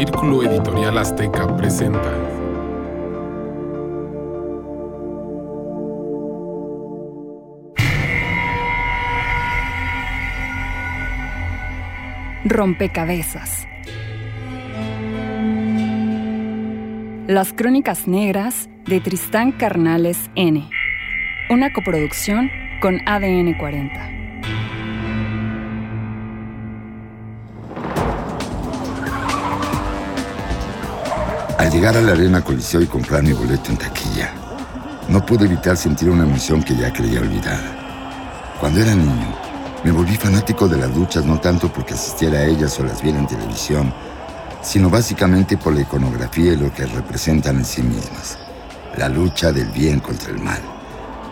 Círculo Editorial Azteca presenta. Rompecabezas. Las Crónicas Negras de Tristán Carnales N. Una coproducción con ADN 40. Llegar a la arena Coliseo y comprar mi boleto en taquilla, no pude evitar sentir una emoción que ya creía olvidada. Cuando era niño, me volví fanático de las luchas no tanto porque asistiera a ellas o las viera en televisión, sino básicamente por la iconografía y lo que representan en sí mismas. La lucha del bien contra el mal,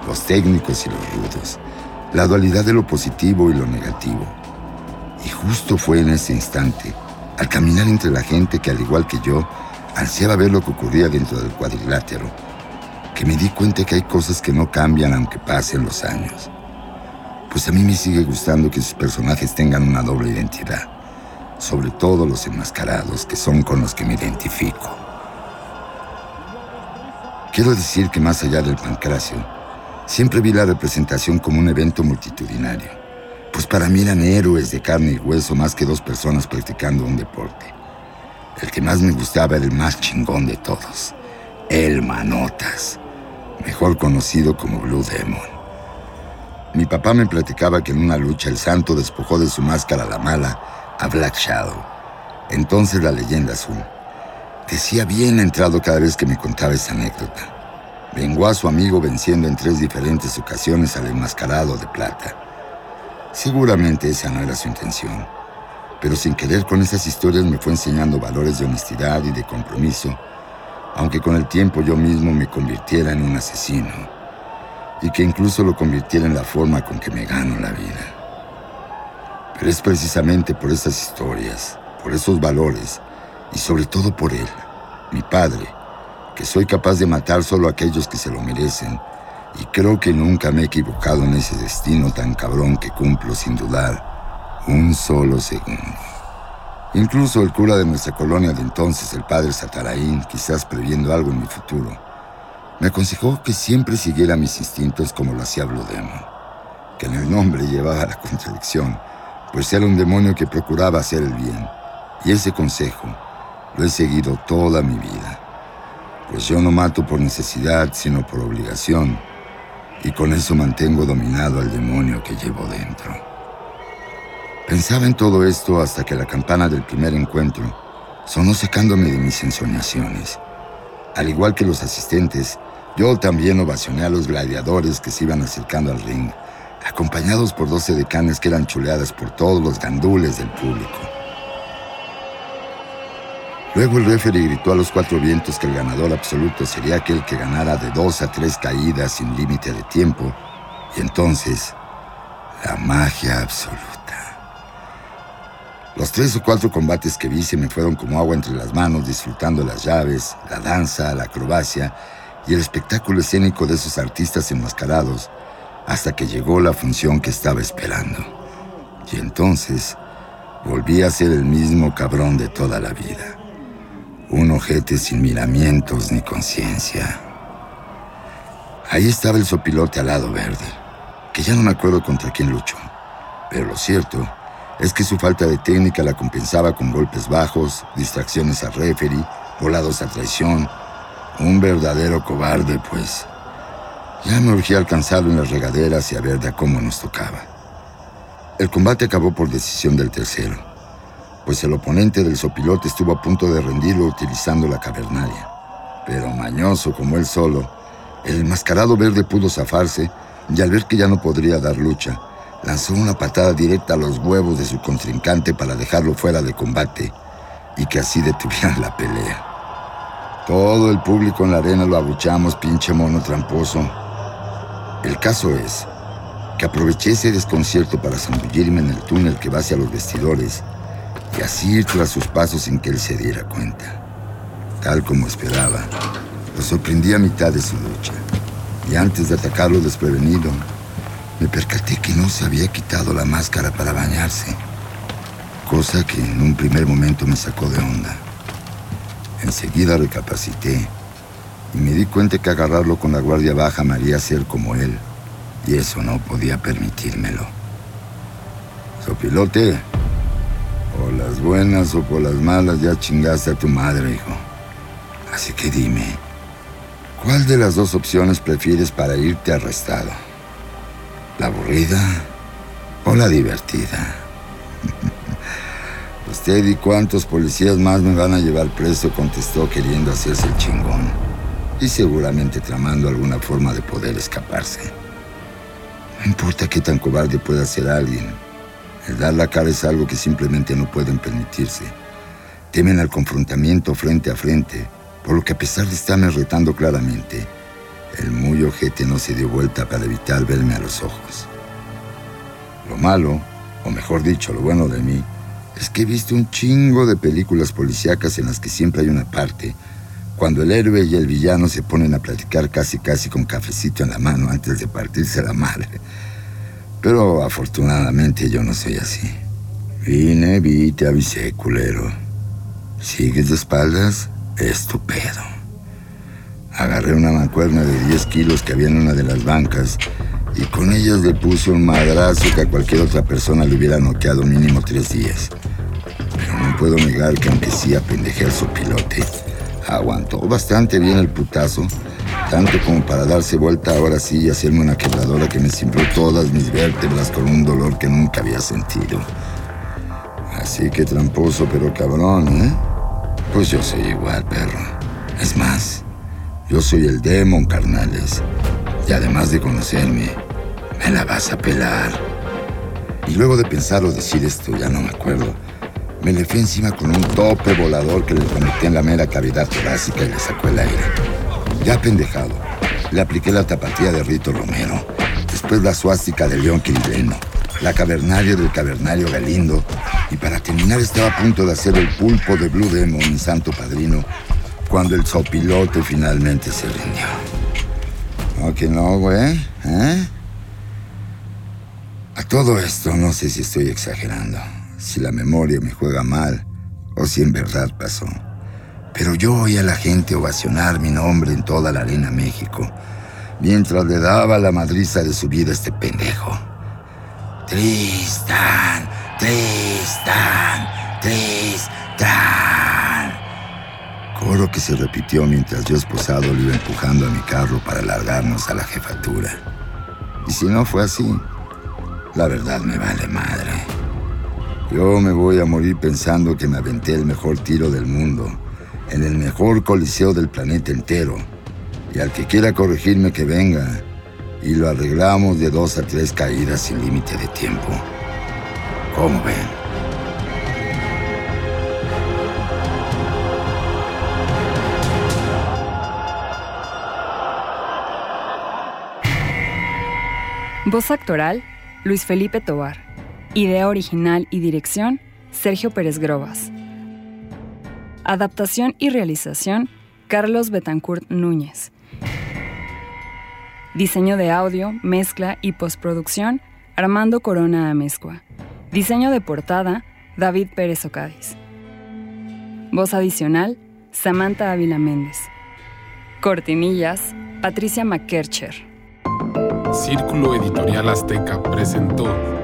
los técnicos y los rudos, la dualidad de lo positivo y lo negativo. Y justo fue en ese instante, al caminar entre la gente que al igual que yo, ansiaba ver lo que ocurría dentro del cuadrilátero, que me di cuenta que hay cosas que no cambian aunque pasen los años. Pues a mí me sigue gustando que sus personajes tengan una doble identidad, sobre todo los enmascarados, que son con los que me identifico. Quiero decir que más allá del pancracio, siempre vi la representación como un evento multitudinario, pues para mí eran héroes de carne y hueso más que dos personas practicando un deporte. El que más me gustaba era el más chingón de todos, el Manotas, mejor conocido como Blue Demon. Mi papá me platicaba que en una lucha el santo despojó de su máscara la mala a Black Shadow, entonces la leyenda azul. Decía bien entrado cada vez que me contaba esa anécdota. Vengó a su amigo venciendo en tres diferentes ocasiones al enmascarado de plata. Seguramente esa no era su intención pero sin querer con esas historias me fue enseñando valores de honestidad y de compromiso, aunque con el tiempo yo mismo me convirtiera en un asesino y que incluso lo convirtiera en la forma con que me gano la vida. Pero es precisamente por esas historias, por esos valores y sobre todo por él, mi padre, que soy capaz de matar solo a aquellos que se lo merecen y creo que nunca me he equivocado en ese destino tan cabrón que cumplo sin dudar un solo segundo. Incluso el cura de nuestra colonia de entonces, el padre Sataraín, quizás previendo algo en mi futuro, me aconsejó que siempre siguiera mis instintos como lo hacía Blue Demon, que en el nombre llevaba la contradicción, pues era un demonio que procuraba hacer el bien, y ese consejo lo he seguido toda mi vida, pues yo no mato por necesidad, sino por obligación, y con eso mantengo dominado al demonio que llevo dentro. Pensaba en todo esto hasta que la campana del primer encuentro sonó secándome de mis ensoñaciones. Al igual que los asistentes, yo también ovacioné a los gladiadores que se iban acercando al ring, acompañados por doce decanes que eran chuleadas por todos los gandules del público. Luego el referee gritó a los cuatro vientos que el ganador absoluto sería aquel que ganara de dos a tres caídas sin límite de tiempo, y entonces la magia absoluta. Los tres o cuatro combates que vi se me fueron como agua entre las manos, disfrutando las llaves, la danza, la acrobacia y el espectáculo escénico de esos artistas enmascarados, hasta que llegó la función que estaba esperando. Y entonces volví a ser el mismo cabrón de toda la vida. Un ojete sin miramientos ni conciencia. Ahí estaba el sopilote al lado verde, que ya no me acuerdo contra quién luchó. Pero lo cierto es que su falta de técnica la compensaba con golpes bajos, distracciones al referee, volados a traición. Un verdadero cobarde, pues. Ya me urgía alcanzarlo en las regaderas y a ver de cómo nos tocaba. El combate acabó por decisión del tercero, pues el oponente del sopilote estuvo a punto de rendirlo utilizando la cavernaria. Pero mañoso como él solo, el mascarado verde pudo zafarse y al ver que ya no podría dar lucha, lanzó una patada directa a los huevos de su contrincante para dejarlo fuera de combate y que así detuvieran la pelea. Todo el público en la arena lo abuchamos, pinche mono tramposo. El caso es que aproveché ese desconcierto para zambullirme en el túnel que va hacia los vestidores y así ir tras sus pasos sin que él se diera cuenta. Tal como esperaba, lo sorprendí a mitad de su lucha y antes de atacarlo desprevenido, me percaté que no se había quitado la máscara para bañarse, cosa que en un primer momento me sacó de onda. Enseguida recapacité y me di cuenta que agarrarlo con la guardia baja me haría ser como él, y eso no podía permitírmelo. Sopilote, por las buenas o por las malas ya chingaste a tu madre, hijo. Así que dime, ¿cuál de las dos opciones prefieres para irte arrestado? ¿La aburrida o la divertida? Usted y cuántos policías más me van a llevar preso, contestó queriendo hacerse el chingón. Y seguramente tramando alguna forma de poder escaparse. No importa qué tan cobarde pueda ser alguien. El dar la cara es algo que simplemente no pueden permitirse. Temen al confrontamiento frente a frente, por lo que a pesar de estarme retando claramente, el muy ojete no se dio vuelta para evitar verme a los ojos. Lo malo, o mejor dicho, lo bueno de mí, es que he visto un chingo de películas policíacas en las que siempre hay una parte cuando el héroe y el villano se ponen a platicar casi casi con cafecito en la mano antes de partirse la madre. Pero afortunadamente yo no soy así. Vine, vi, te avisé, culero. ¿Sigues de espaldas? Estupendo. Agarré una mancuerna de 10 kilos que había en una de las bancas y con ellas le puse un madrazo que a cualquier otra persona le hubiera noqueado mínimo tres días. Pero no puedo negar que aunque sí apendejé al sopilote, aguantó bastante bien el putazo, tanto como para darse vuelta ahora sí y hacerme una quebradora que me cimbró todas mis vértebras con un dolor que nunca había sentido. Así que tramposo pero cabrón, ¿eh? Pues yo soy igual, perro. Es más, yo soy el demon, carnales. Y además de conocerme, me la vas a pelar. Y luego de pensar o decir esto, ya no me acuerdo, me le fui encima con un tope volador que le conecté en la mera cavidad torácica y le sacó el aire. Ya pendejado, le apliqué la tapatía de Rito Romero, después la suástica de León Quirilleno, la cavernaria del cavernario Galindo, y para terminar estaba a punto de hacer el pulpo de Blue Demon, mi santo padrino, cuando el sopilote finalmente se rindió. ¿No que no, güey? ¿Eh? A todo esto no sé si estoy exagerando, si la memoria me juega mal o si en verdad pasó. Pero yo oí a la gente ovacionar mi nombre en toda la arena México, mientras le daba la madriza de su vida a este pendejo. Tristan, Tristan, Tristan. Coro que se repitió mientras yo esposado lo iba empujando a mi carro para largarnos a la jefatura. Y si no fue así, la verdad me vale madre. Yo me voy a morir pensando que me aventé el mejor tiro del mundo, en el mejor coliseo del planeta entero. Y al que quiera corregirme que venga, y lo arreglamos de dos a tres caídas sin límite de tiempo. ¿Cómo ven? Voz actoral, Luis Felipe Tobar. Idea original y dirección, Sergio Pérez Grobas. Adaptación y realización, Carlos Betancourt Núñez. Diseño de audio, mezcla y postproducción, Armando Corona Amezcua. Diseño de portada, David Pérez Ocadiz. Voz adicional, Samantha Ávila Méndez. Cortinillas, Patricia McKercher. Círculo Editorial Azteca presentó